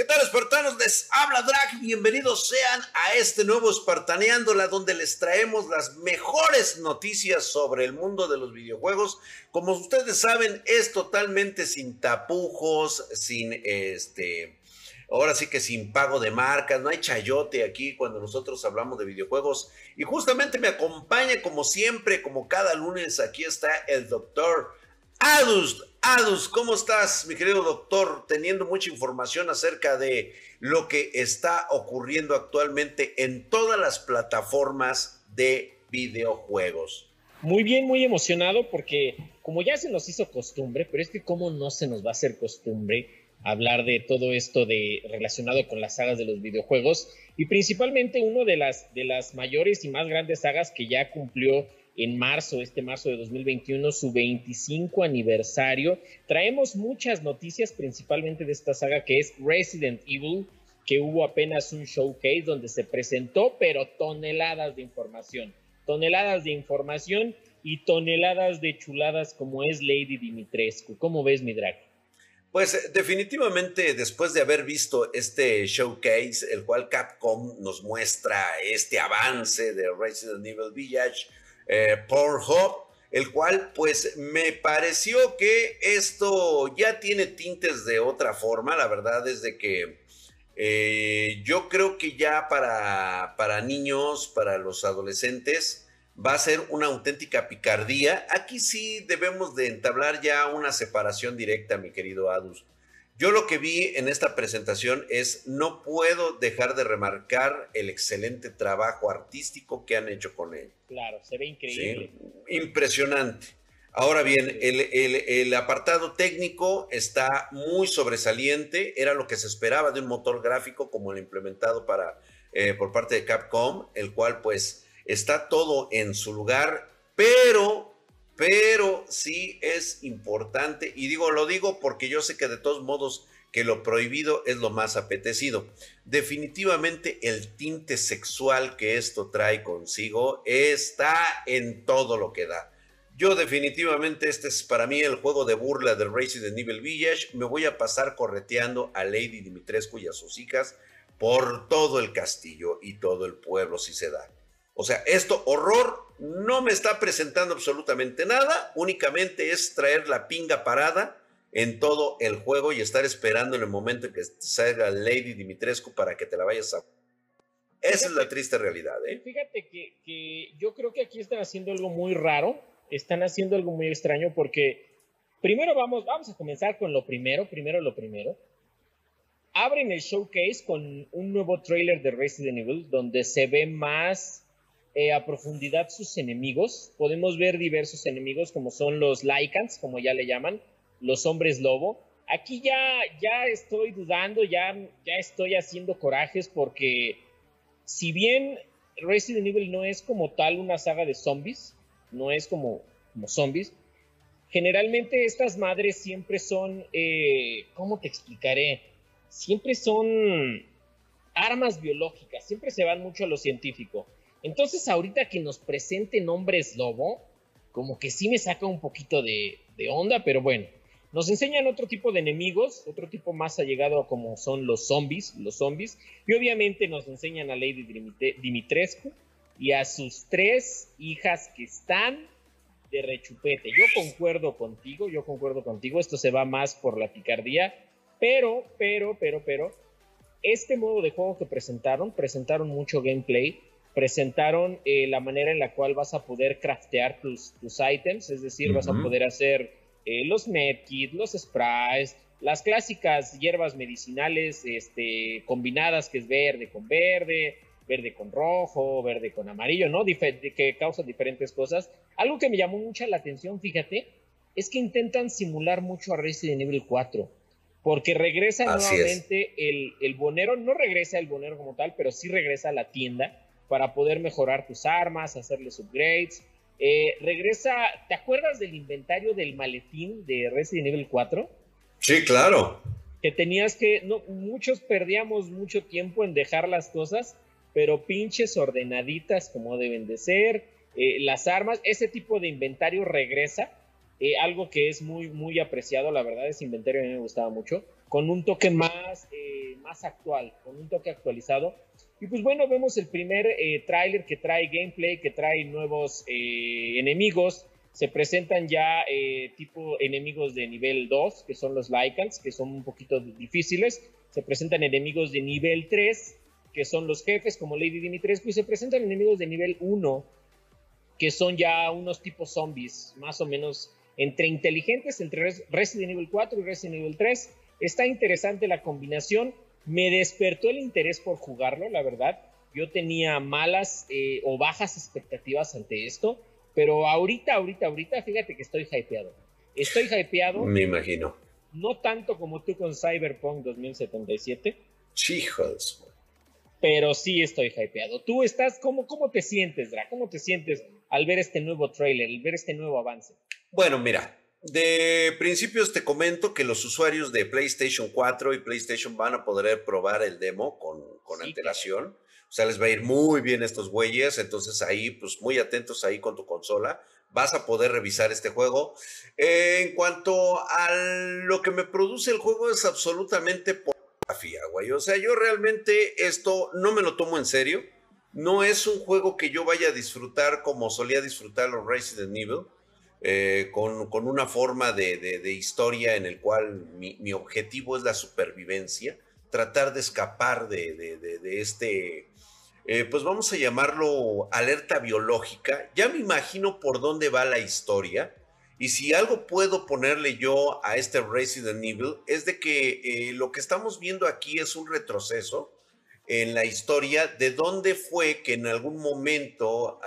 ¿Qué tal, espartanos? Les habla Drag. Bienvenidos sean a este nuevo Espartaneándola, donde les traemos las mejores noticias sobre el mundo de los videojuegos. Como ustedes saben, es totalmente sin tapujos, sin este. Ahora sí que sin pago de marcas, no hay chayote aquí cuando nosotros hablamos de videojuegos. Y justamente me acompaña, como siempre, como cada lunes, aquí está el doctor Adus, Adus, ¿cómo estás, mi querido doctor? Teniendo mucha información acerca de lo que está ocurriendo actualmente en todas las plataformas de videojuegos. Muy bien, muy emocionado porque como ya se nos hizo costumbre, pero es que cómo no se nos va a hacer costumbre hablar de todo esto de relacionado con las sagas de los videojuegos y principalmente una de las de las mayores y más grandes sagas que ya cumplió en marzo, este marzo de 2021, su 25 aniversario. Traemos muchas noticias, principalmente de esta saga que es Resident Evil, que hubo apenas un showcase donde se presentó, pero toneladas de información, toneladas de información y toneladas de chuladas como es Lady Dimitrescu. ¿Cómo ves, mi drag? Pues definitivamente después de haber visto este showcase, el cual Capcom nos muestra este avance de Resident Evil Village, eh, Pornhub, el cual pues me pareció que esto ya tiene tintes de otra forma, la verdad es de que eh, yo creo que ya para, para niños, para los adolescentes, va a ser una auténtica picardía. Aquí sí debemos de entablar ya una separación directa, mi querido Adus. Yo lo que vi en esta presentación es, no puedo dejar de remarcar el excelente trabajo artístico que han hecho con él. Claro, se ve increíble. Impresionante. Ahora bien, el, apartado técnico está muy sobresaliente, era lo que se esperaba de un motor gráfico como el implementado para, eh, por parte de Capcom, el cual pues está todo en su lugar, pero pero sí es importante, y digo, lo digo porque yo sé que de todos modos que lo prohibido es lo más apetecido. Definitivamente el tinte sexual que esto trae consigo está en todo lo que da. Yo definitivamente este es para mí el juego de burla del Resident Evil Village. Me voy a pasar correteando a Lady Dimitrescu y a sus hijas por todo el castillo y todo el pueblo si se da. O sea, esto horror no me está presentando absolutamente nada, únicamente es traer la pinga parada en todo el juego y estar esperando en el momento en que salga Lady Dimitrescu para que te la vayas a... Esa es la triste realidad, ¿eh? Fíjate que, yo creo que aquí están haciendo algo muy raro, están haciendo algo muy extraño porque primero vamos, vamos a comenzar con lo primero, primero lo primero. Abren el showcase con un nuevo trailer de Resident Evil donde se ve más eh, a profundidad sus enemigos. Podemos ver diversos enemigos como son los Lycans, como ya le llaman, los hombres lobo. Aquí ya, ya estoy dudando, ya, ya estoy haciendo corajes porque si bien Resident Evil no es como tal una saga de zombies, no es como, como zombies, generalmente estas madres siempre son, eh, ¿cómo te explicaré? Siempre son armas biológicas, siempre se van mucho a lo científico. Entonces, ahorita que nos presenten hombres lobo, como que sí me saca un poquito de, onda, pero bueno. Nos enseñan otro tipo de enemigos, otro tipo más allegado como son los zombies, los zombies, y obviamente nos enseñan a Lady Dimitrescu y a sus tres hijas que están de rechupete. Yo concuerdo contigo, yo concuerdo contigo, esto se va más por la picardía, pero, pero, pero, pero, este modo de juego que presentaron, presentaron mucho gameplay, presentaron eh, la manera en la cual vas a poder craftear tus, tus items, es decir, vas a poder hacer eh, los medkits, los sprays, las clásicas hierbas medicinales este, combinadas, que es verde con verde, verde con rojo, verde con amarillo, ¿no? que causan diferentes cosas. Algo que me llamó mucho la atención, fíjate, es que intentan simular mucho a Resident Evil 4. Porque regresa nuevamente el, el bonero, no regresa el bonero como tal, pero sí regresa a la tienda para poder mejorar tus armas, hacerles upgrades. Eh, regresa, ¿te acuerdas del inventario del maletín de Resident Evil 4? Sí, claro. Que tenías que, no, muchos perdíamos mucho tiempo en dejar las cosas, pero pinches ordenaditas como deben de ser, eh, las armas, ese tipo de inventario regresa, eh, algo que es muy, muy apreciado, la verdad, ese inventario a mí me gustaba mucho. con un toque más, eh, más actual, con un toque actualizado. Y pues bueno, vemos el primer eh, tráiler que trae gameplay, que trae nuevos eh, enemigos. Se presentan ya eh, tipo enemigos de nivel 2, que son los Lycans, que son un poquito difíciles. Se presentan enemigos de nivel 3, que son los jefes, como Lady Dimitrescu. Y se presentan enemigos de nivel 1, que son ya unos tipos zombies, más o menos entre inteligentes, entre Resident Evil 4 y Resident Evil 3. Está interesante la combinación me despertó el interés por jugarlo, la verdad. Yo tenía malas eh, o bajas expectativas ante esto, pero ahorita, ahorita, ahorita, fíjate que estoy hypeado. Estoy hypeado. Me imagino. No tanto como tú con Cyberpunk 2077. Chicos. Pero sí estoy hypeado. ¿Tú estás, cómo, cómo te sientes, Dra? ¿Cómo te sientes al ver este nuevo trailer, al ver este nuevo avance? Bueno, mira, de principios te comento que los usuarios de PlayStation 4 y PlayStation van a poder probar el demo con, antelación. O sea, les va a ir muy bien estos güeyes. Entonces ahí, pues muy atentos ahí con tu consola. Vas a poder revisar este juego. en cuanto a lo que me produce el juego es absolutamente pornografía, güey. O sea, yo realmente esto no me lo tomo en serio. No es un juego que yo vaya a disfrutar como solía disfrutar los Resident Evil. Eh, con, una forma de, historia en el cual mi, objetivo es la supervivencia, tratar de escapar de, este, eh, pues vamos a llamarlo alerta biológica. Ya me imagino por dónde va la historia. Y si algo puedo ponerle yo a este Resident Evil es de que eh, lo que estamos viendo aquí es un retroceso en la historia de dónde fue que en algún momento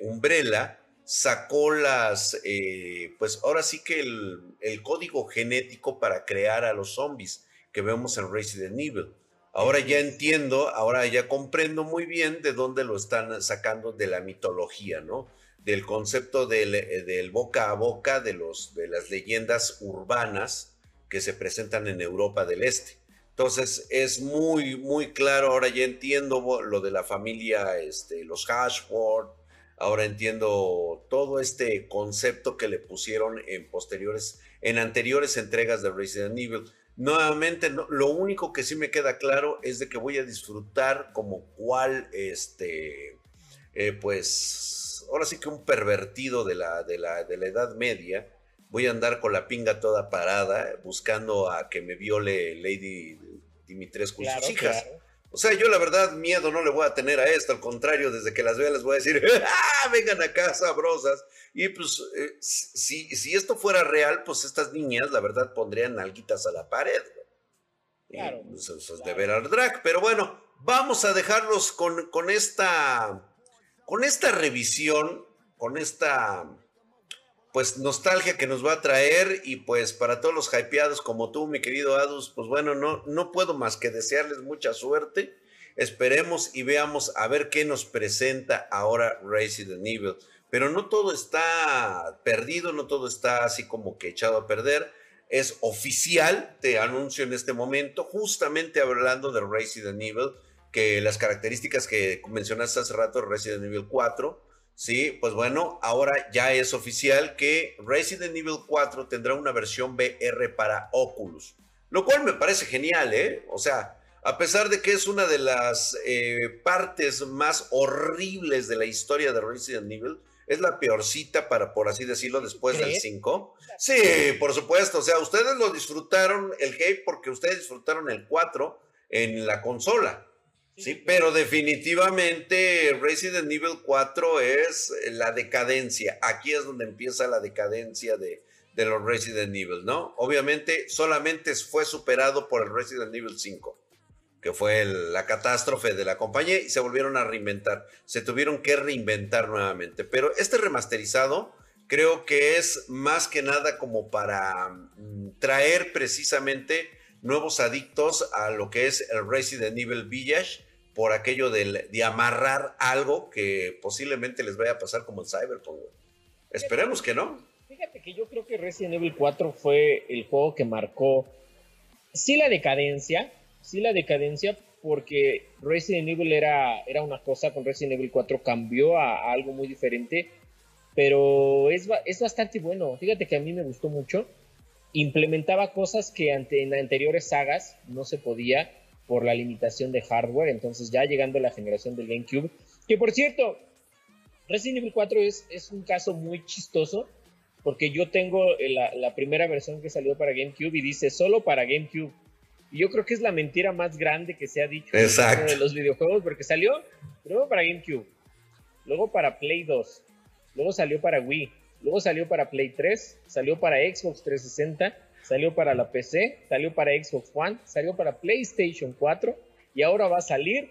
Umbrella sacó las, eh, pues ahora sí que el, código genético para crear a los zombies que vemos en Resident Evil. Ahora ya entiendo, ahora ya comprendo muy bien de dónde lo están sacando de la mitología, ¿no? Del concepto del, eh, del boca a boca de, los, de las leyendas urbanas que se presentan en Europa del Este. Entonces es muy, muy claro, ahora ya entiendo lo de la familia, este, los Hashford, Ahora entiendo todo este concepto que le pusieron en posteriores, en anteriores entregas de Resident Evil. Nuevamente, lo único que sí me queda claro es de que voy a disfrutar como cual, este, eh, pues, ahora sí que un pervertido de la, de, la, de la Edad Media. Voy a andar con la pinga toda parada buscando a que me viole Lady Dimitrescu y sus hijas. O sea, yo la verdad miedo no le voy a tener a esto, al contrario, desde que las vea les voy a decir, ¡ah, vengan acá, sabrosas! Y pues, eh, si, si esto fuera real, pues estas niñas, la verdad, pondrían nalguitas a la pared. Claro. Pues, eso, es de ver al drag. Pero bueno, vamos a dejarlos con, con esta, con esta revisión, con esta pues nostalgia que nos va a traer y pues para todos los hypeados como tú, mi querido Adus, pues bueno, no, no puedo más que desearles mucha suerte. Esperemos y veamos a ver qué nos presenta ahora Resident Evil. Pero no todo está perdido, no todo está así como que echado a perder. Es oficial, te anuncio en este momento, justamente hablando de Resident Evil, que las características que mencionaste hace rato, Resident Evil 4, Sí, pues bueno, ahora ya es oficial que Resident Evil 4 tendrá una versión VR para Oculus, lo cual me parece genial, ¿eh? O sea, a pesar de que es una de las eh, partes más horribles de la historia de Resident Evil, es la peorcita para, por así decirlo, después del 5. Sí, por supuesto, o sea, ustedes lo disfrutaron el hate porque ustedes disfrutaron el 4 en la consola. Sí, pero definitivamente Resident Evil 4 es la decadencia. Aquí es donde empieza la decadencia de, los Resident Evil, ¿no? Obviamente solamente fue superado por el Resident Evil 5, que fue la catástrofe de la compañía y se volvieron a reinventar. Se tuvieron que reinventar nuevamente. Pero este remasterizado creo que es más que nada como para mm, traer precisamente nuevos adictos a lo que es el Resident Evil Village por aquello de, de, amarrar algo que posiblemente les vaya a pasar como el Cyberpunk. Esperemos que no. Fíjate que yo creo que Resident Evil 4 fue el juego que marcó, sí la decadencia, sí la decadencia, porque Resident Evil era, era una cosa, con Resident Evil 4 cambió a, algo muy diferente, pero es, es bastante bueno. Fíjate que a mí me gustó mucho. implementaba cosas que en anteriores sagas no se podía por la limitación de hardware. Entonces, ya llegando a la generación del GameCube, que por cierto, Resident Evil 4 es, es un caso muy chistoso porque yo tengo la, la, primera versión que salió para GameCube y dice solo para GameCube. Y yo creo que es la mentira más grande que se ha dicho Exacto. de los videojuegos, porque salió primero para GameCube, luego para Play 2, luego salió para Wii, luego salió para Play 3, salió para Xbox 360, salió para la PC, salió para Xbox One, salió para PlayStation 4 y ahora va a salir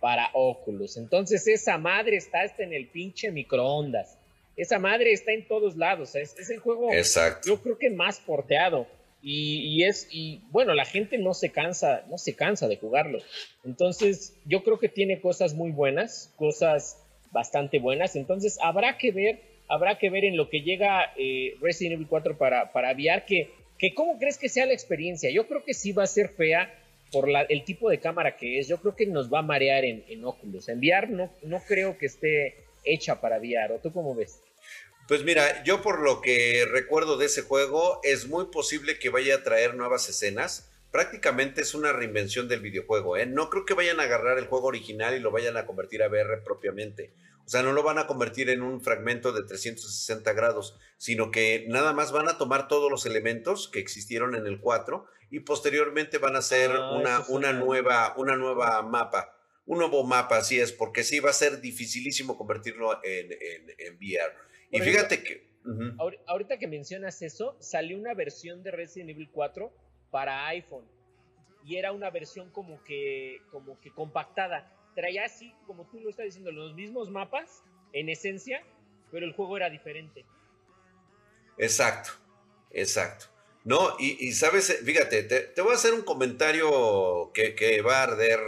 para Oculus. Entonces esa madre está hasta en el pinche microondas. Esa madre está en todos lados. Es, es el juego, Exacto. yo creo que más porteado. Y, y, es, y bueno, la gente no se cansa, no se cansa de jugarlo. Entonces, yo creo que tiene cosas muy buenas, cosas bastante buenas. Entonces, habrá que ver, habrá que ver en lo que llega eh, Resident Evil 4 para, para VR, que, cómo crees que sea la experiencia. Yo creo que sí va a ser fea por el tipo de cámara que es. Yo creo que nos va a marear en, en Oculus. En VR no, no creo que esté hecha para VR. ¿O tú cómo ves? Pues mira, yo por lo que recuerdo de ese juego, es muy posible que vaya a traer nuevas escenas. Prácticamente es una reinvención del videojuego, ¿eh? No creo que vayan a agarrar el juego original y lo vayan a convertir a VR propiamente. O sea, no lo van a convertir en un fragmento de 360 grados, sino que nada más van a tomar todos los elementos que existieron en el 4 y posteriormente van a hacer Ah, una, una, nueva, una nueva mapa. Un nuevo mapa, así es, porque sí va a ser dificilísimo convertirlo en, en, en VR. Y fíjate que... Ahorita que mencionas eso, salió una versión de Resident Evil 4 para iPhone. Y era una versión como que, como que compactada. Traía así, como tú lo estás diciendo, los mismos mapas, en esencia, pero el juego era diferente. Exacto, exacto. No, y, sabes, fíjate, te, te voy a hacer un comentario que, que va a arder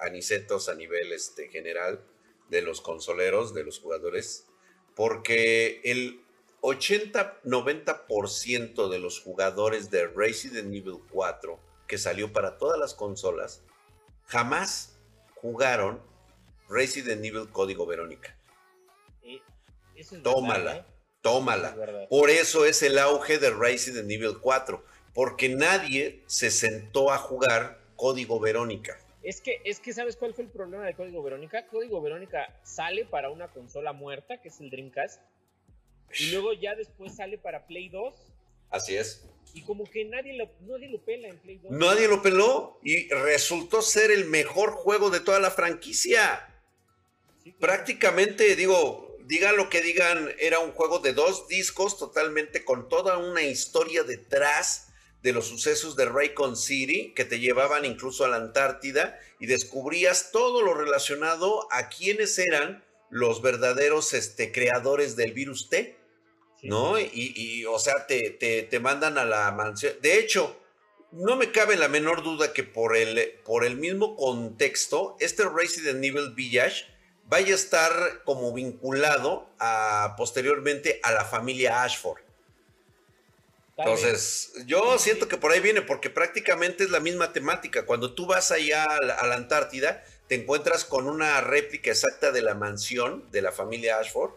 anicetos a nivel este, general de los consoleros, de los jugadores, porque el 80-90% de los jugadores de Resident Evil 4 que salió para todas las consolas jamás jugaron Resident Evil Código Verónica. Eh, eso es Tómala. verdad, ¿eh? Tómala. Es. Por eso es el auge de Resident Evil 4, porque nadie se sentó a jugar Código Verónica. Es que, es que, ¿sabes cuál fue el problema de Código Verónica? Código Verónica sale para una consola muerta, que es el Dreamcast, y luego ya después sale para Play 2, Así es. Y como que nadie lo, nadie lo pela en Play 2. Nadie lo peló y resultó ser el mejor juego de toda la franquicia. Sí, claro. Prácticamente, digo, digan lo que digan, era un juego de dos discos totalmente con toda una historia detrás de los sucesos de Raycon City que te llevaban incluso a la Antártida y descubrías todo lo relacionado a quiénes eran los verdaderos este, creadores del virus T. ¿no? Y, y, o sea, te, te, te mandan a la mansión. De hecho, no me cabe la menor duda que por el, por el mismo contexto, este Resident Evil Village vaya a estar como vinculado a, posteriormente a la familia Ashford. Entonces, yo siento que por ahí viene, porque prácticamente es la misma temática. Cuando tú vas allá a la, a la Antártida, te encuentras con una réplica exacta de la mansión de la familia Ashford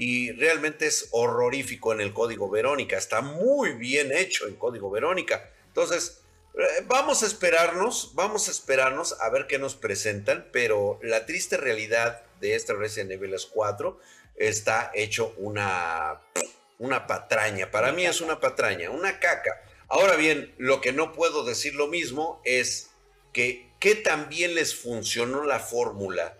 y realmente es horrorífico en el código Verónica. Está muy bien hecho en código Verónica. Entonces, eh, vamos a esperarnos, vamos a esperarnos a ver qué nos presentan, pero la triste realidad de este Resident Evil 4 está hecho una una patraña. Para mí es una patraña, una caca. Ahora bien, lo que no puedo decir lo mismo es que qué también les funcionó la fórmula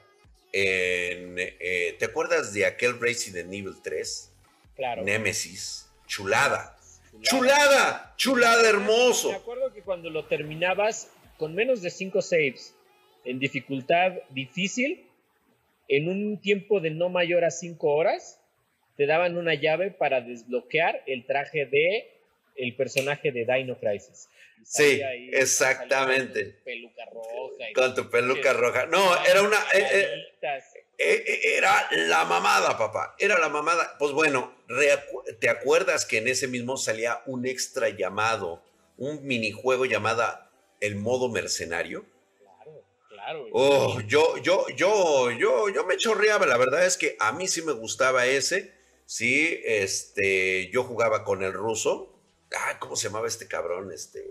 en... eh, ¿Te acuerdas de aquel Resident Evil 3? Claro. Nemesis. Chulada. Chulada. Chulada. Chulada Me hermoso. acuerdo que cuando lo terminabas con menos de 5 saves en dificultad difícil, en un tiempo de no mayor a 5 horas, te daban una llave para desbloquear el traje de el personaje de Dino Crisis. Sí, ahí- exactamente. con su Peluca roja. Con tu peluca roja. No, era una... eh, eh. Eh, Era la mamada, papá. Era la mamada. Pues bueno, ¿te acuerdas que en ese mismo salía un extra llamado, un minijuego llamada el modo mercenario? Claro, claro. Oh, yo, yo, yo, yo, yo me chorreaba. La verdad es que a mí sí me gustaba ese. Sí, este, yo jugaba con el ruso Ah, ¿cómo se llamaba este cabrón? Este.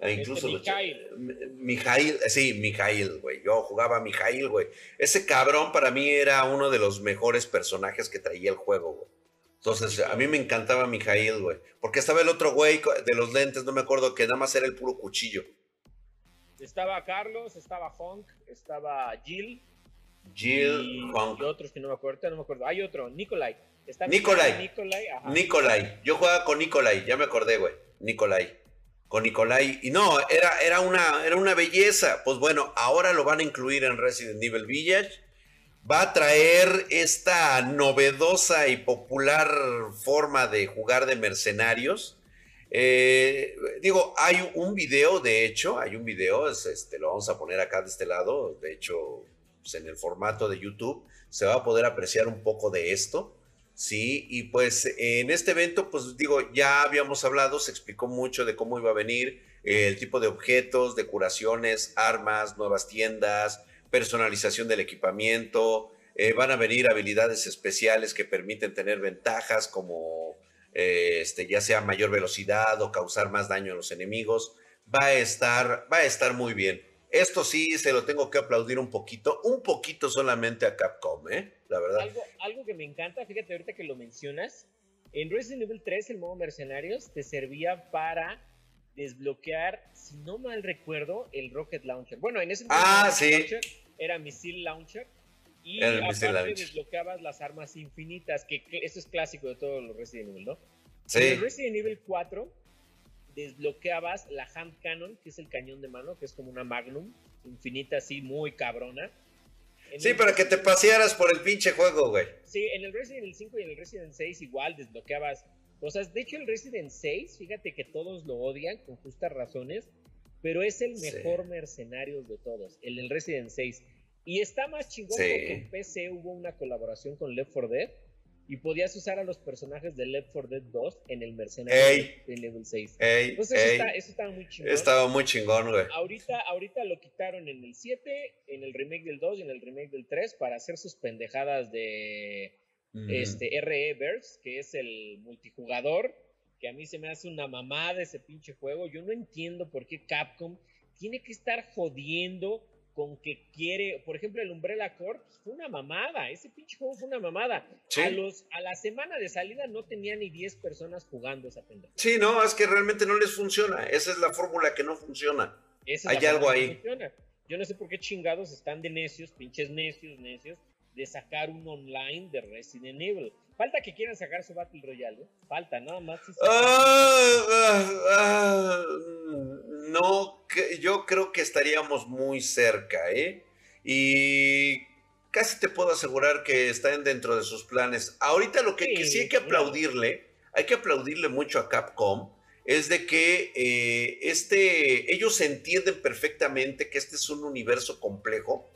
Ah, Este, incluso lo- Mikhail. Mijail, sí, Mijail, güey. Yo jugaba a Mijail, güey. Ese cabrón para mí era uno de los mejores personajes que traía el juego, güey. Entonces, a mí me encantaba Mijail, güey. Porque estaba el otro güey de los lentes, no me acuerdo, que nada más era el puro cuchillo. Estaba Carlos, estaba Honk, estaba Jill. Jill, y, Honk. y otros que no me acuerdo, no me acuerdo. Hay otro, Nikolai. Está Nikolai. Nikolai, ajá. Nikolai. Yo jugaba con Nikolai, ya me acordé, güey. Nikolai. Con Nikolai. Y no, era, era, una, era una belleza. Pues bueno, ahora lo van a incluir en Resident Evil Village. Va a traer esta novedosa y popular forma de jugar de mercenarios. Eh, digo, hay un video, de hecho, hay un video, es, este, lo vamos a poner acá de este lado, de hecho, pues, en el formato de YouTube, se va a poder apreciar un poco de esto. Sí, y pues en este evento, pues digo, ya habíamos hablado, se explicó mucho de cómo iba a venir, eh, el tipo de objetos, de curaciones, armas, nuevas tiendas, personalización del equipamiento, eh, van a venir habilidades especiales que permiten tener ventajas como eh, este, ya sea mayor velocidad o causar más daño a los enemigos. Va a estar, va a estar muy bien. Esto sí se lo tengo que aplaudir un poquito, un poquito solamente a Capcom, ¿eh? La verdad. Algo, algo que me encanta, fíjate ahorita que lo mencionas, en Resident Evil 3 el modo mercenarios te servía para desbloquear, si no mal recuerdo, el Rocket Launcher. Bueno, en ese Ah, sí. Launcher era Missile Launcher. Y el aparte Launcher. desbloqueabas las armas infinitas, que, que eso es clásico de todos los Resident Evil, ¿no? En Sí, el Resident Evil 4 desbloqueabas la hand cannon, que es el cañón de mano, que es como una magnum infinita así, muy cabrona. Sí, el para que te pasearas por el pinche juego, güey. Sí, en el Resident Evil 5 y en el Resident 6 igual desbloqueabas cosas. De hecho, el Resident 6, fíjate que todos lo odian con justas razones, pero es el Sí. mejor mercenario de todos, el del Resident 6. Y está más chingón Sí. porque en PC hubo una colaboración con Left 4 Dead y podías usar a los personajes de Left 4 Dead 2 en el mercenario Ey. de Level 6. Ey, Entonces eso, está, eso estaba muy chingón. estaba muy chingón, güey. Ahorita, ahorita lo quitaron en el 7, en el remake del 2 y en el remake del 3 para hacer sus pendejadas de este RE Verse, que es el multijugador, que a mí se me hace una mamada ese pinche juego. Yo no entiendo por qué Capcom tiene que estar jodiendo con que quiere, por ejemplo, el Umbrella Corps fue una mamada, ese pinche juego fue una mamada. Sí. A los a la semana de salida no tenía ni 10 personas jugando esa pendeja. Sí, no, es que realmente no les funciona. Esa es la fórmula que no funciona. Esa es Hay algo ahí. funciona. Yo no sé por qué chingados están de necios, pinches necios, necios, de sacar un online de Resident Evil. Falta que quieran sacar su Battle Royale, ¿eh? Falta, nada más. Ah, ah, ah, no, yo creo que estaríamos muy cerca, ¿eh? Y casi te puedo asegurar que están dentro de sus planes. Ahorita lo que, Sí, que sí hay que aplaudirle, hay que aplaudirle mucho a Capcom, es de que eh, este, ellos entienden perfectamente que este es un universo complejo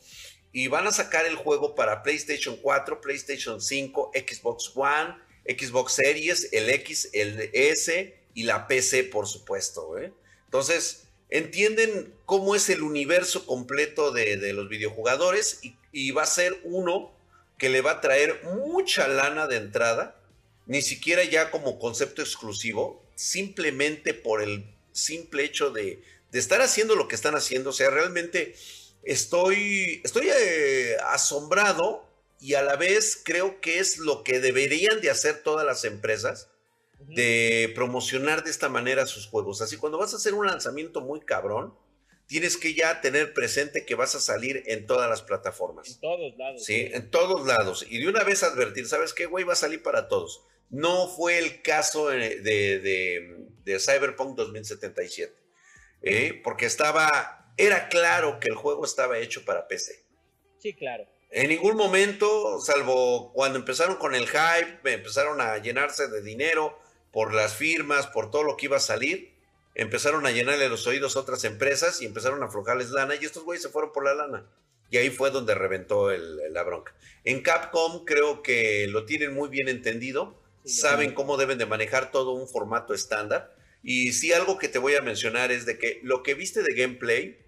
y van a sacar el juego para PlayStation 4, PlayStation 5, Xbox One, Xbox Series, el X, el S y la PC, por supuesto. ¿eh? Entonces, entienden cómo es el universo completo de, de los videojugadores y, va a ser uno que le va a traer mucha lana de entrada, ni siquiera ya como concepto exclusivo, simplemente por el simple hecho de, de estar haciendo lo que están haciendo. O sea, realmente estoy, estoy eh, asombrado y a la vez creo que es lo que deberían de hacer todas las empresas de promocionar de esta manera sus juegos. Así cuando vas a hacer un lanzamiento muy cabrón, tienes que ya tener presente que vas a salir en todas las En plataformas. todos lados. Sí, en todos lados. Y de una vez advertir, ¿sabes qué, güey? Va a salir para todos. No fue el caso eh, de, de- de Cyberpunk 2077. ¿eh? Porque estaba, era claro que el juego estaba hecho para PC. Sí, claro. En ningún momento, salvo cuando empezaron con el hype, empezaron a llenarse de dinero por las firmas, por todo lo que iba a salir, empezaron a llenarle los oídos a otras empresas y empezaron a aflojarles lana y estos güeyes se fueron por la lana. Y ahí fue donde reventó el- la bronca. En Capcom creo que lo tienen muy bien entendido, Sí, saben cómo deben de manejar todo un formato estándar. Y sí, algo que te voy a mencionar es de que lo que viste de gameplay,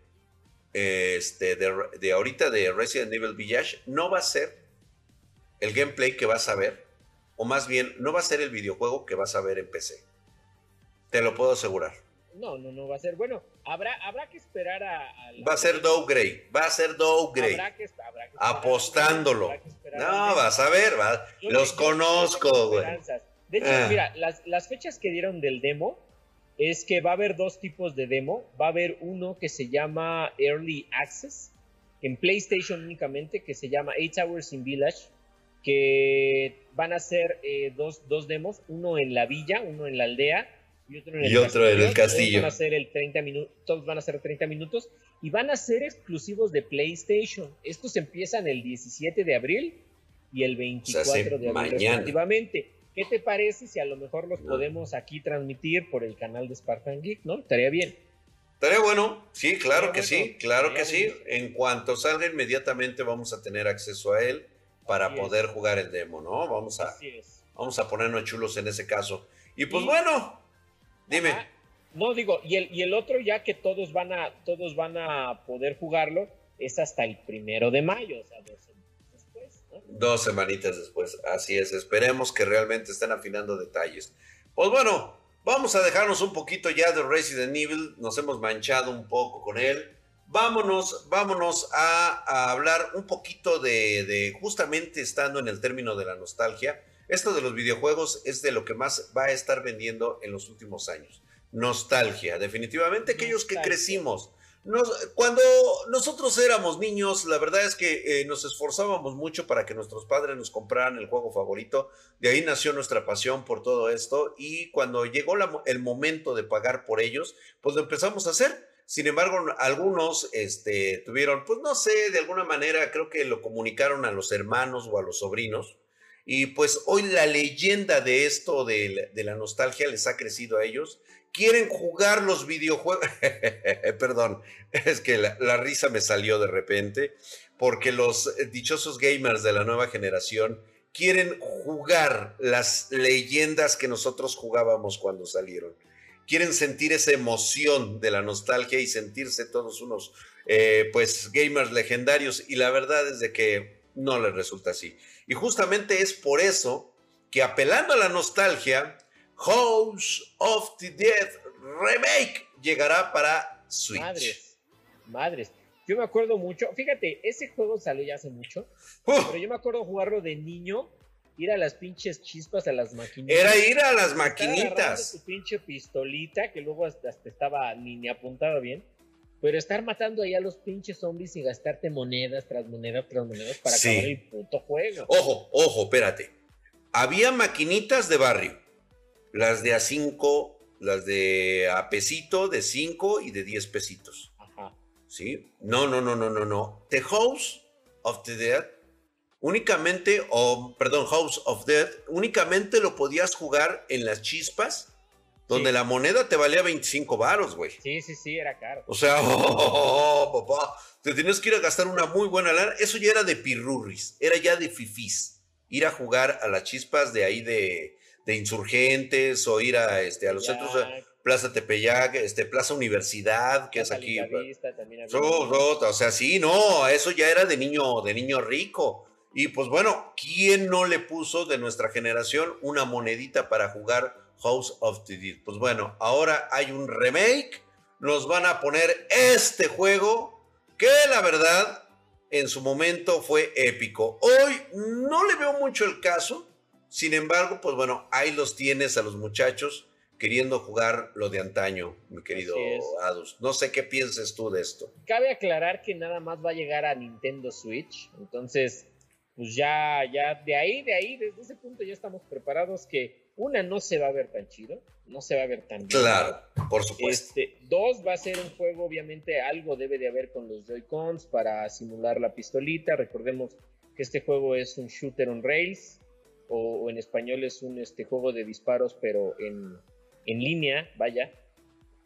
este, de, de ahorita de Resident Evil Village, no va a ser el gameplay que vas a ver, o más bien, no va a ser el videojuego que vas a ver en PC. Te lo puedo asegurar. No, no, no va a ser. Bueno, habrá, habrá que esperar a. va a ser Dow Gray. Va a ser Dow Gray. Habrá que, habrá que Apostándolo. no, vas a ver. Va. Los conozco, güey. De hecho, ah. mira, las, las fechas que dieron del demo es que va a haber dos tipos de demo. Va a haber uno que se llama Early Access, en PlayStation únicamente, que se llama 8 Hours in Village, que van a ser eh, dos, dos, demos, uno en la villa, uno en la aldea y otro en el, otro castillo. En el castillo. Todos van a ser el 30 minutos, todos van a ser 30 minutos y van a ser exclusivos de PlayStation. Estos empiezan el 17 de abril y el 24 de abril mañana. ¿Qué te parece si a lo mejor los podemos aquí transmitir por el canal de Spartan Geek, ¿no? Estaría bien. Estaría bueno, sí, claro que sí, claro que sí. En cuanto salga inmediatamente vamos a tener acceso a él para poder jugar el demo, ¿no? Vamos a, vamos a ponernos chulos en ese caso. Y pues bueno, dime. No digo, y el, y el otro ya que todos van a, todos van a poder jugarlo es hasta el primero de mayo, o sea, Dos semanitas después, así es. Esperemos que realmente estén afinando detalles. Pues bueno, vamos a dejarnos un poquito ya de Resident Evil. Nos hemos manchado un poco con él. Vámonos, vámonos a, hablar un poquito de, de, justamente estando en el término de la nostalgia. Esto de los videojuegos es de lo que más va a estar vendiendo en los últimos años. Nostalgia, definitivamente aquellos que crecimos cuando nosotros éramos niños, la verdad es que eh, nos esforzábamos mucho para que nuestros padres nos compraran el juego favorito. De ahí nació nuestra pasión por todo esto. Y cuando llegó el momento de pagar por ellos, pues lo empezamos a hacer. Sin embargo, algunos este, tuvieron, pues no sé, de alguna manera creo que lo comunicaron a los hermanos o a los sobrinos. Y pues hoy la leyenda de esto, de, de la nostalgia, les ha crecido a ellos quieren jugar los videojuegos. Perdón, es que la, risa me salió de repente, porque los dichosos gamers de la nueva generación quieren jugar las leyendas que nosotros jugábamos cuando salieron. Quieren sentir esa emoción de la nostalgia y sentirse todos unos, eh, pues, gamers legendarios. Y la verdad es de que no les resulta así. Y justamente es por eso que apelando a la nostalgia, House of the Dead Remake llegará para Switch. Madres, madres. Yo me acuerdo mucho, fíjate, ese juego salió ya hace mucho, pero yo me acuerdo jugarlo de niño, ir a las pinches chispas a las maquinitas. Era ir a las maquinitas. Tu pinche pistolita, que luego hasta, estaba ni, apuntaba bien. Pero estar matando ahí a los pinches zombies y gastarte monedas tras monedas tras monedas para acabar el puto juego. Ojo, ojo, espérate. Había maquinitas de barrio las de a 5, las de a pesito, de 5 y de 10 pesitos. Ajá. ¿Sí? No, no, no, no, no, no. The House of the Dead, únicamente, o perdón, House of Dead, únicamente lo podías jugar en las chispas, donde la moneda te valía 25 varos, güey. Sí, sí, sí, era caro. O sea, oh, papá, te tenías que ir a gastar una muy buena lana. Eso ya era de pirurris, era ya de fifís. Ir a jugar a las chispas de ahí de, de insurgentes o ir a, este, a los centros de Plaza Tepeyac, este, Plaza Universidad, que es aquí. o sea, sí, no, eso ya era de niño, de niño rico. Y pues bueno, ¿quién no le puso de nuestra generación una monedita para jugar House of the Dead? Pues bueno, ahora hay un remake, nos van a poner este juego que la verdad en su momento fue épico. Hoy no le veo mucho el caso, sin embargo, pues bueno, ahí los tienes a los muchachos queriendo jugar lo de antaño, mi querido Adus. No sé qué pienses tú de esto. Cabe aclarar que nada más va a llegar a Nintendo Switch, entonces, pues ya, ya de ahí, de ahí, desde ese punto ya estamos preparados que una no se va a ver tan chido, no se va a ver tan bien. Claro, por supuesto. Este, dos, va a ser un juego, obviamente, algo debe de haber con los Joy-Cons para simular la pistolita. Recordemos que este juego es un shooter on rails o, en español es un este, juego de disparos, pero en, en línea, vaya.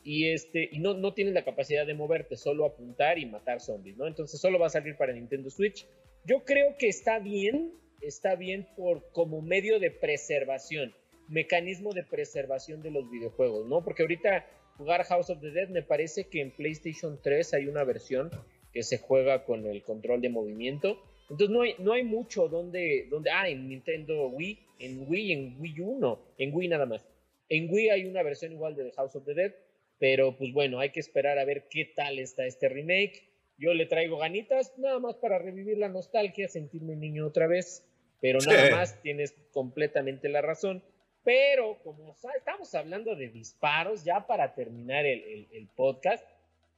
Y, este, y no, no tienes la capacidad de moverte, solo apuntar y matar zombies, ¿no? Entonces solo va a salir para Nintendo Switch. Yo creo que está bien, está bien por como medio de preservación, mecanismo de preservación de los videojuegos, ¿no? Porque ahorita jugar House of the Dead me parece que en PlayStation 3 hay una versión que se juega con el control de movimiento entonces no hay, no hay mucho donde, donde, ah, en Nintendo Wii, en Wii, en Wii U, no, en Wii nada más. En Wii hay una versión igual de The House of the Dead, pero pues bueno, hay que esperar a ver qué tal está este remake. Yo le traigo ganitas nada más para revivir la nostalgia, sentirme niño otra vez, pero nada más tienes completamente la razón. Pero como estamos hablando de disparos, ya para terminar el, podcast,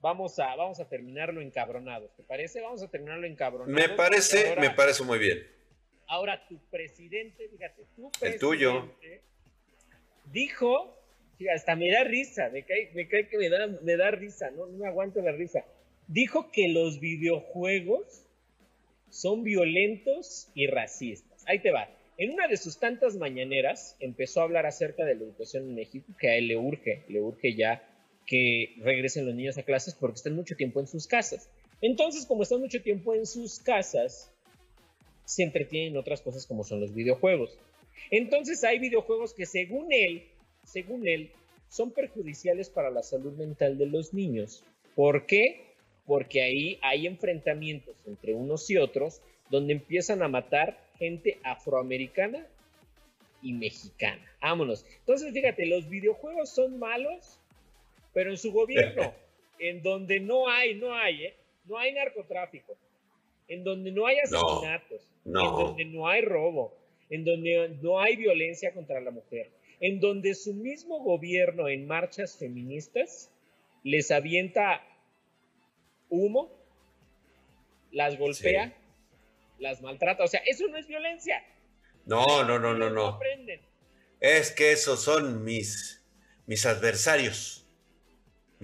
vamos a, vamos a terminarlo encabronado. ¿Te parece? Vamos a terminarlo encabronado. Me parece, me parece muy bien. Ahora tu presidente, fíjate, tu presidente el tuyo. dijo, hasta me da risa, me cae, me cae que me da, me da risa, ¿no? no me aguanto la risa. Dijo que los videojuegos son violentos y racistas. Ahí te va. En una de sus tantas mañaneras empezó a hablar acerca de la educación en México, que a él le urge, le urge ya que regresen los niños a clases porque están mucho tiempo en sus casas. Entonces, como están mucho tiempo en sus casas, se entretienen en otras cosas como son los videojuegos. Entonces hay videojuegos que según él, según él, son perjudiciales para la salud mental de los niños. ¿Por qué? Porque ahí hay enfrentamientos entre unos y otros donde empiezan a matar gente afroamericana y mexicana. Vámonos. Entonces, fíjate, los videojuegos son malos, pero en su gobierno, en donde no hay, no hay, ¿eh? no hay narcotráfico, en donde no hay asesinatos, en donde no hay robo, en donde no hay violencia contra la mujer, en donde su mismo gobierno en marchas feministas les avienta humo, las golpea, las maltrata. O sea, eso no es violencia. No, no, no, no, no. Es que esos son mis, mis adversarios.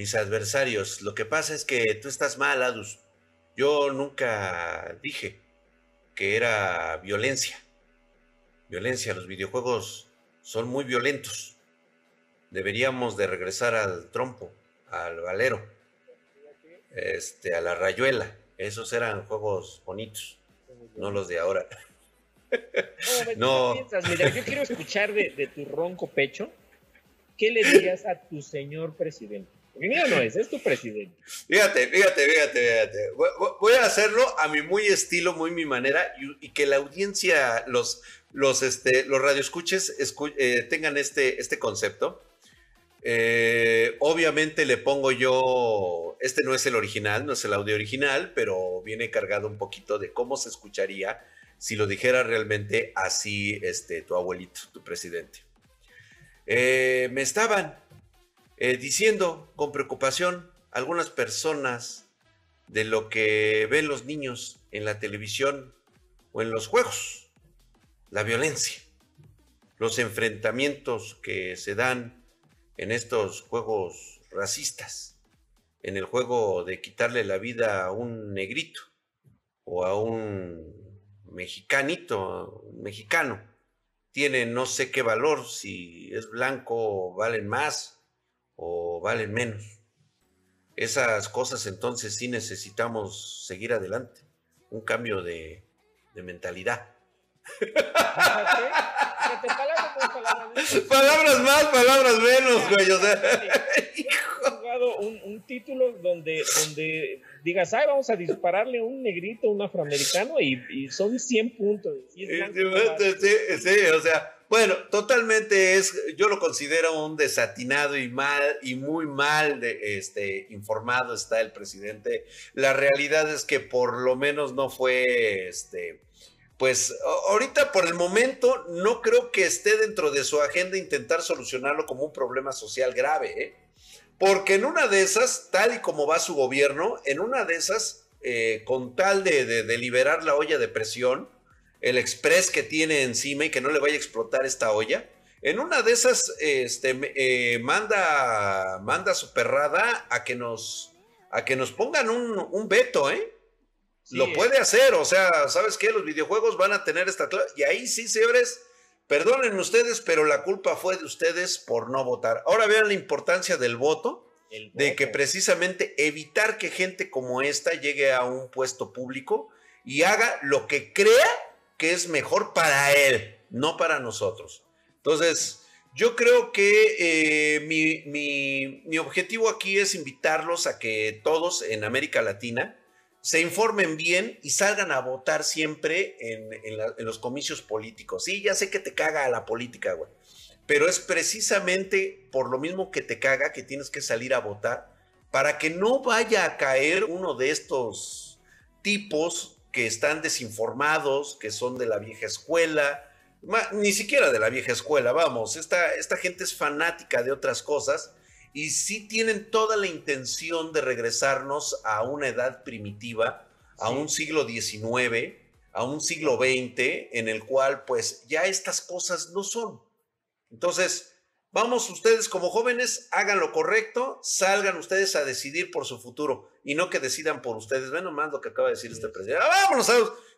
Mis adversarios. Lo que pasa es que tú estás mal, Adus. Yo nunca dije que era violencia. Violencia, los videojuegos son muy violentos. Deberíamos de regresar al trompo, al valero, este, a la rayuela. Esos eran juegos bonitos no los de ahora. No, Mira, yo quiero escuchar de, tu ronco pecho, ¿qué le dirías a tu señor presidente? Porque mío no es, es tu presidente. Fíjate, fíjate, fíjate, fíjate. Voy a hacerlo a mi muy estilo, muy mi manera, y, que la audiencia, los, los, este, los radioescuches eh, tengan este, este concepto. Eh, obviamente le pongo yo, este no es el original, no es el audio original, pero viene cargado un poquito de cómo se escucharía si lo dijera realmente así este, tu abuelito, tu presidente. Eh, me estaban eh, diciendo con preocupación algunas personas de lo que ven los niños en la televisión o en los juegos, la violencia, los enfrentamientos que se dan en estos juegos racistas, en el juego de quitarle la vida a un negrito o a un mexicanito, mexicano, tiene no sé qué valor, si es blanco valen más o valen menos. Esas cosas entonces sí necesitamos seguir adelante, un cambio de, mentalidad. palabras, más, palabras menos, güey. O sea, un, un, título donde, donde digas, ay, vamos a dispararle a un negrito, un afroamericano, y, son 100 puntos. sí, sí, o sea, bueno, totalmente es, yo lo considero un desatinado y mal, y muy mal de, este, informado está el presidente. La realidad es que por lo menos no fue, este, pues ahorita por el momento no creo que esté dentro de su agenda intentar solucionarlo como un problema social grave, ¿eh? porque en una de esas, tal y como va su gobierno, en una de esas, eh, con tal de, liberar la olla de presión, el express que tiene encima y que no le vaya a explotar esta olla, en una de esas este, eh, manda, manda su perrada a que nos, a que nos pongan un, un veto, ¿eh? lo puede hacer, o sea, ¿sabes qué? Los videojuegos van a tener esta Y ahí sí, señores, perdonen ustedes, pero la culpa fue de ustedes por no votar. Ahora vean la importancia del voto, de que precisamente evitar que gente como esta llegue a un puesto público y haga lo que crea que es mejor para él, no para nosotros. Entonces, yo creo que eh, mi, mi objetivo aquí es invitarlos a que todos en América Latina, se informen bien y salgan a votar siempre en, los comicios políticos. Sí, ya sé que te caga la política, güey. pero es precisamente por lo mismo que te caga que tienes que salir a votar para que no vaya a caer uno de estos tipos que están desinformados, que son de la vieja escuela, ni siquiera de la vieja escuela, vamos, esta, esta gente es fanática de otras cosas y sí tienen toda la intención de regresarnos a una edad primitiva, a un siglo XIX, a un siglo XX, en el cual pues ya estas cosas no son. Entonces, vamos ustedes como jóvenes, hagan lo correcto, salgan ustedes a decidir por su futuro y no que decidan por ustedes. Ven nomás lo que acaba de decir este presidente. Ah, vámonos,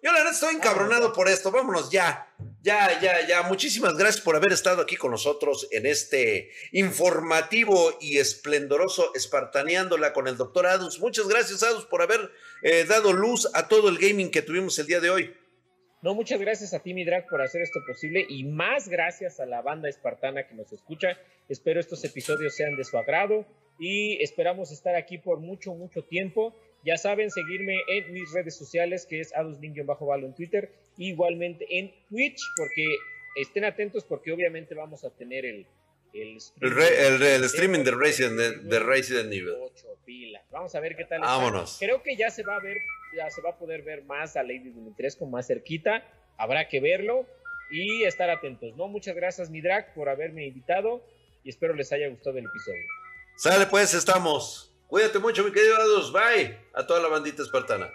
yo la verdad estoy encabronado por esto. Vámonos ya. Ya, ya, ya. Muchísimas gracias por haber estado aquí con nosotros en este informativo y esplendoroso espartaneándola con el doctor Adus. Muchas gracias, Adus, por haber eh, dado luz a todo el gaming que tuvimos el día de hoy. No, muchas gracias a ti, mi drag, por hacer esto posible y más gracias a la banda espartana que nos escucha. Espero estos episodios sean de su agrado y esperamos estar aquí por mucho, mucho tiempo. Ya saben, seguirme en mis redes sociales, que es bajo valo en Twitter, igualmente en Twitch, porque estén atentos porque obviamente vamos a tener el, el streaming, el, streaming de Resident, de, Resident Evil. Vamos a ver qué tal. Vámonos. Creo que ya se va a ver ya se va a poder ver más a Lady Dimitrescu más cerquita. Habrá que verlo y estar atentos, ¿no? Muchas gracias, mi drag, por haberme invitado y espero les haya gustado el episodio. Sale, pues, estamos. Cuídate mucho, mi querido Adus. Bye. A toda la bandita espartana.